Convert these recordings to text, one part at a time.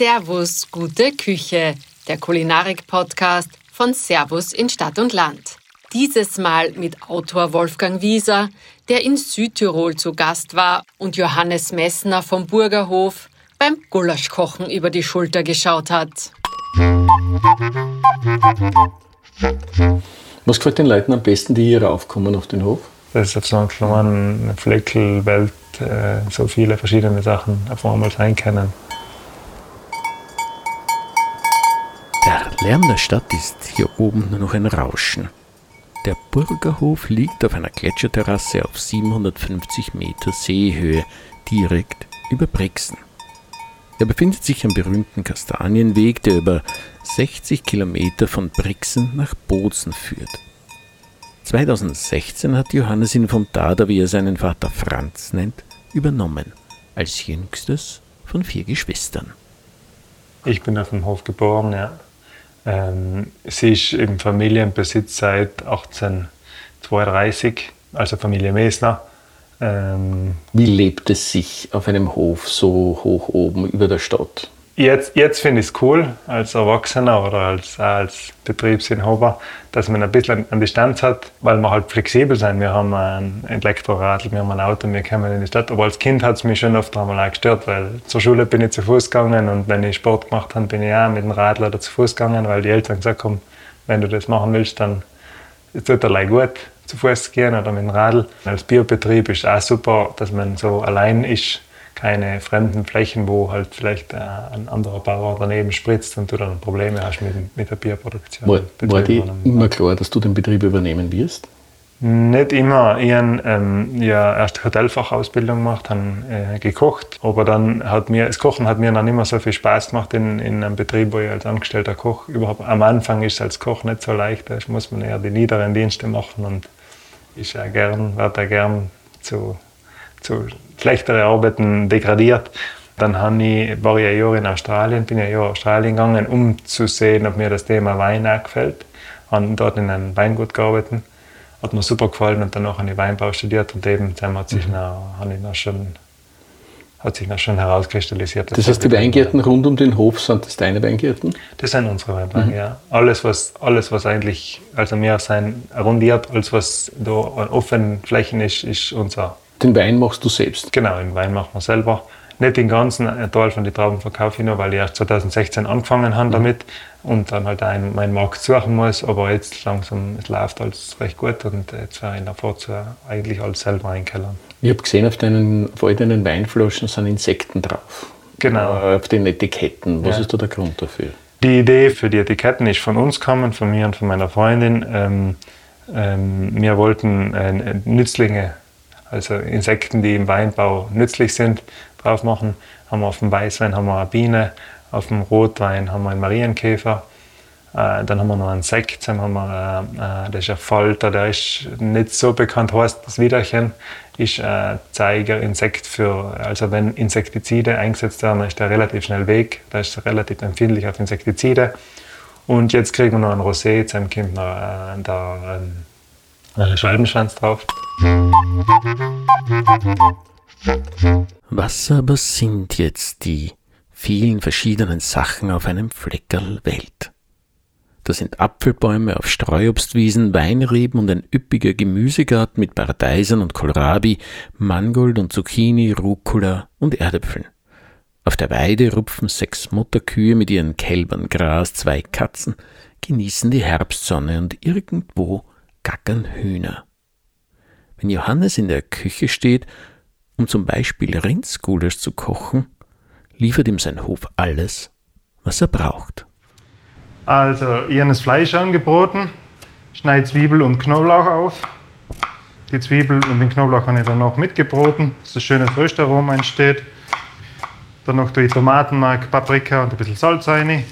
Servus, gute Küche, der Kulinarik-Podcast von Servus in Stadt und Land. Dieses Mal mit Autor Wolfgang Wieser, der in Südtirol zu Gast war und Johannes Messner vom Burgerhof beim Gulaschkochen über die Schulter geschaut hat. Was gefällt den Leuten am besten, die hier raufkommen auf den Hof? Das ist auf so einer kleinen Fleckelwelt äh, so viele verschiedene Sachen auf einmal sein können. Lärm der Stadt ist hier oben nur noch ein Rauschen. Der Burgerhof liegt auf einer Gletscherterrasse auf 750 Meter Seehöhe, direkt über Brixen. Er befindet sich am berühmten Kastanienweg, der über 60 Kilometer von Brixen nach Bozen führt. 2016 hat Johannes ihn vom Dada, wie er seinen Vater Franz nennt, übernommen, als jüngstes von vier Geschwistern. Ich bin auf dem Hof geboren, ja. Ähm, sie ist im Familienbesitz seit 1832, also Familie Mesner. Ähm, Wie lebt es sich auf einem Hof so hoch oben über der Stadt? Jetzt, jetzt finde ich es cool, als Erwachsener oder als, als Betriebsinhaber, dass man ein bisschen an Distanz hat, weil wir halt flexibel sein. Wir haben ein Elektroradl, wir haben ein Auto, wir kommen in die Stadt. Aber als Kind hat es mich schon oft einmal auch gestört, weil zur Schule bin ich zu Fuß gegangen und wenn ich Sport gemacht habe, bin ich auch mit dem Radl oder zu Fuß gegangen, weil die Eltern gesagt haben, wenn du das machen willst, dann tut er gut zu Fuß gehen oder mit dem Radl. Als Biobetrieb ist es auch super, dass man so allein ist, keine fremden Flächen, wo halt vielleicht äh, ein anderer Bauer daneben spritzt und du dann Probleme hast mit, mit der Bierproduktion. War, war dir immer klar, dass du den Betrieb übernehmen wirst? Nicht immer. Ich habe ähm, ja erst Hotelfachausbildung gemacht, habe äh, gekocht, aber dann hat mir, das Kochen hat mir dann immer so viel Spaß gemacht in, in einem Betrieb, wo ich als angestellter Koch überhaupt, am Anfang ist es als Koch nicht so leicht, da muss man eher die niederen Dienste machen und ich gern, werde gern zu, zu schlechtere Arbeiten degradiert. Dann ich, war ich ein Jahr in Australien, bin ein Jahr in Australien gegangen, um zu sehen, ob mir das Thema Wein auch gefällt. Habe dort in einem Weingut gearbeitet. Hat mir super gefallen und danach habe ich Weinbau studiert und eben dann hat sich, mhm. noch, habe ich noch schon hat sich noch schon herauskristallisiert. Das heißt, die Weingärten rund um den Hof sind das deine Weingärten? Das sind unsere Weingärten, mhm. ja. Alles was, alles, was eigentlich, also mehr sein rundiert, als was da an offenen Flächen ist, ist unser. Den Wein machst du selbst? Genau, den Wein machen wir selber. Nicht den ganzen Teil von den Trauben verkaufe ich nur, weil ich erst 2016 angefangen habe mhm. damit und dann halt einen, meinen Markt suchen muss. Aber jetzt langsam, es läuft alles recht gut und jetzt wäre ich davor zu eigentlich alles selber einkellern. Ich habe gesehen, auf, deinen, all deinen Weinflaschen sind Insekten drauf. Genau. Äh, auf den Etiketten. Was ja. ist da der Grund dafür? Die Idee für die Etiketten ist von uns gekommen, von mir und von meiner Freundin. Ähm, ähm, wir wollten äh, Nützlinge, also Insekten, die im Weinbau nützlich sind, drauf machen. Haben wir auf dem Weißwein haben wir eine Biene, auf dem Rotwein haben wir einen Marienkäfer. Äh, dann haben wir noch einen Sekt, dann haben wir, äh, äh, das ist ein Falter, der ist nicht so bekannt, heißt das Widerchen, ist ein Zeigerinsekt für, also wenn Insektizide eingesetzt werden, ist der relativ schnell weg, der ist relativ empfindlich auf Insektizide. Und jetzt kriegen wir noch ein Rosé, jetzt kommt noch äh, der äh, Schwalbenschwanz drauf. Was aber sind jetzt die vielen verschiedenen Sachen auf einem Fleckerl Welt? Das sind Apfelbäume auf Streuobstwiesen, Weinreben und ein üppiger Gemüsegarten mit Paradeisern und Kohlrabi, Mangold und Zucchini, Rucola und Erdäpfeln. Auf der Weide rupfen sechs Mutterkühe mit ihren Kälbern Gras, zwei Katzen genießen die Herbstsonne und irgendwo gackern Hühner. Wenn Johannes in der Küche steht um zum Beispiel Rindsgulasch zu kochen, liefert ihm sein Hof alles, was er braucht. Also, habe das Fleisch angeboten, schneide Zwiebel und Knoblauch auf. Die Zwiebel und den Knoblauch habe ich dann noch mitgebroten, dass ein schönes Röstaroma entsteht. Dann noch die Tomatenmark, Paprika und ein bisschen Salz rein.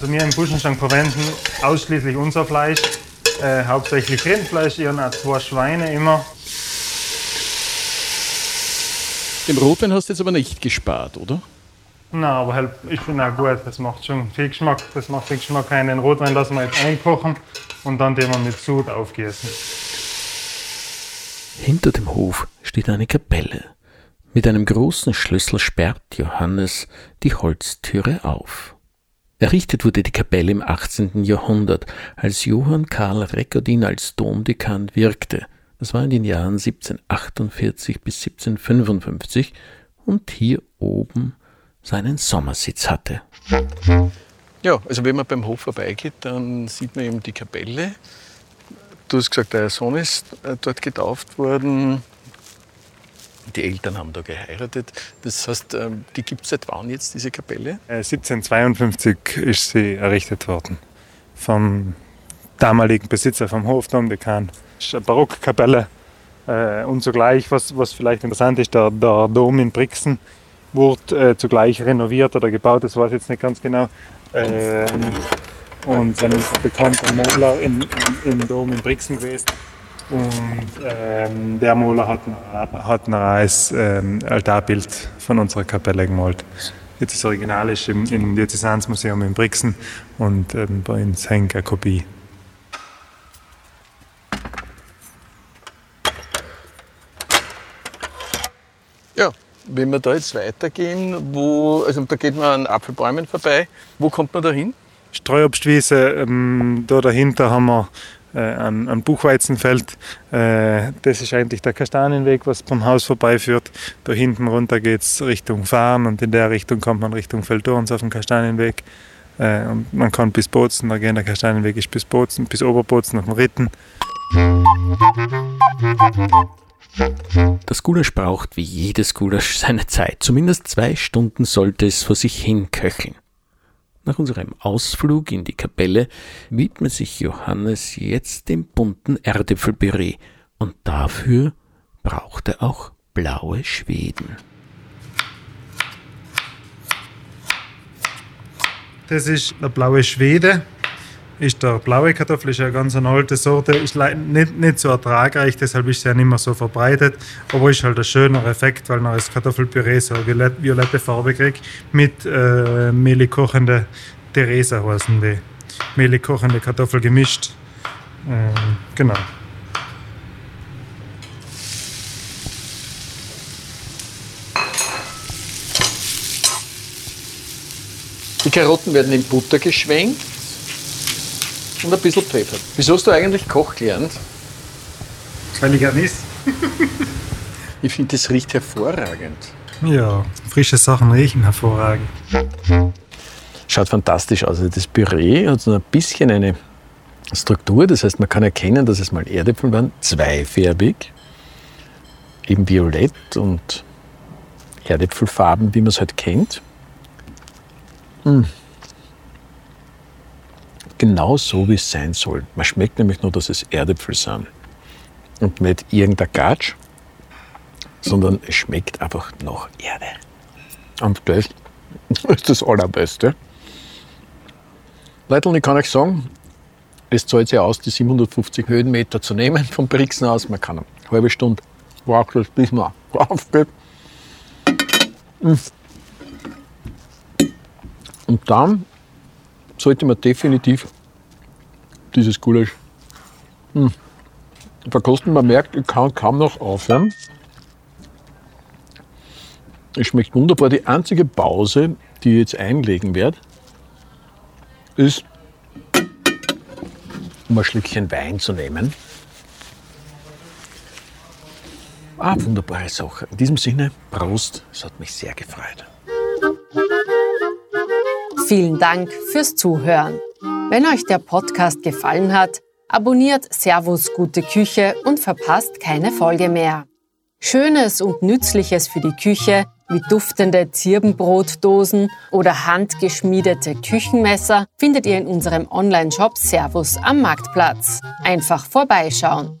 Also wir im Buschenstank verwenden ausschließlich unser Fleisch, äh, hauptsächlich Rindfleisch, habe zwei Schweine immer. Den Rotwein hast du jetzt aber nicht gespart, oder? Nein, aber halt, ich finde auch gut, das macht schon viel Geschmack. Das macht viel Geschmack rein. Den Rotwein lassen wir jetzt einkochen und dann den wir mit Sud aufgießen. Hinter dem Hof steht eine Kapelle. Mit einem großen Schlüssel sperrt Johannes die Holztüre auf. Errichtet wurde die Kapelle im 18. Jahrhundert, als Johann Karl Recordin als Domdekan wirkte. Das war in den Jahren 1748 bis 1755 und hier oben seinen Sommersitz hatte. Ja, also wenn man beim Hof vorbeigeht, dann sieht man eben die Kapelle. Du hast gesagt, der Sohn ist äh, dort getauft worden. Die Eltern haben da geheiratet. Das heißt, ähm, die gibt es seit wann jetzt, diese Kapelle? 1752 äh, ist sie errichtet worden. Vom damaligen Besitzer, vom Hofdomdekan. Das ist eine Barockkapelle. Äh, und zugleich, was, was vielleicht interessant ist, der, der Dom in Brixen wurde zugleich renoviert oder gebaut, das weiß ich jetzt nicht ganz genau. Und ein bekannter Maler im, im Dom in Brixen gewesen. Und ähm, der Maler hat, hat ein als ähm, Altarbild von unserer Kapelle gemalt. Jetzt das Original ist im, im Diözesansmuseum in Brixen und ähm, bei uns hängt eine Kopie. Ja, wenn wir da jetzt weitergehen, wo, also da geht man an Apfelbäumen vorbei, wo kommt man da hin? Streuobstwiese, ähm, da dahinter haben wir äh, ein, ein Buchweizenfeld. Äh, das ist eigentlich der Kastanienweg, was vom Haus vorbeiführt. Da hinten runter geht es Richtung Fahren und in der Richtung kommt man Richtung Feldorns auf dem Kastanienweg. Äh, und man kann bis Bozen, da gehen der Kastanienweg ist bis Bozen, bis Oberbozen auf dem Ritten. Das Gulasch braucht wie jedes Gulasch seine Zeit. Zumindest zwei Stunden sollte es vor sich hin köcheln. Nach unserem Ausflug in die Kapelle widmet sich Johannes jetzt dem bunten Erdäpfelpüree und dafür braucht er auch blaue Schweden. Das ist der blaue Schwede ist der blaue Kartoffel ist eine ganz eine alte Sorte, ist nicht, nicht so ertragreich, deshalb ist sie ja nicht mehr so verbreitet, aber ist halt ein schöner Effekt, weil man das Kartoffelpüree so eine violette Farbe kriegt mit äh, mehlig kochende Theresa heißen die. Mehlig kochende Kartoffel gemischt. Äh, genau. Die Karotten werden in Butter geschwenkt und ein bisschen Pfeffer. Wieso hast du eigentlich Koch gelernt? Weil ich gerne ist. ich finde, das riecht hervorragend. Ja, frische Sachen riechen hervorragend. Schaut fantastisch aus. Also das Püree hat so ein bisschen eine Struktur, das heißt, man kann erkennen, dass es mal Erdäpfel waren, zweifärbig, eben violett und Erdäpfelfarben, wie man es halt kennt. Mmh genau so, wie es sein soll. Man schmeckt nämlich nur, dass es Erdäpfel sind. Und nicht irgendein Gatsch, sondern es schmeckt einfach nach Erde. Und das ist das Allerbeste. Leute, ich kann euch sagen, es zahlt sich aus, die 750 Höhenmeter zu nehmen vom Brixen aus. Man kann eine halbe Stunde braucht bis man raufgeht. Und dann sollte man definitiv dieses Gulasch hm, verkosten. Man merkt, ich kann kaum noch aufhören. Es schmeckt wunderbar. Die einzige Pause, die ich jetzt einlegen werde, ist, um ein Schlückchen Wein zu nehmen. Ah, wunderbare Sache. In diesem Sinne, Prost, es hat mich sehr gefreut. Vielen Dank fürs Zuhören. Wenn euch der Podcast gefallen hat, abonniert Servus Gute Küche und verpasst keine Folge mehr. Schönes und Nützliches für die Küche wie duftende Zirbenbrotdosen oder handgeschmiedete Küchenmesser findet ihr in unserem Online-Shop Servus am Marktplatz. Einfach vorbeischauen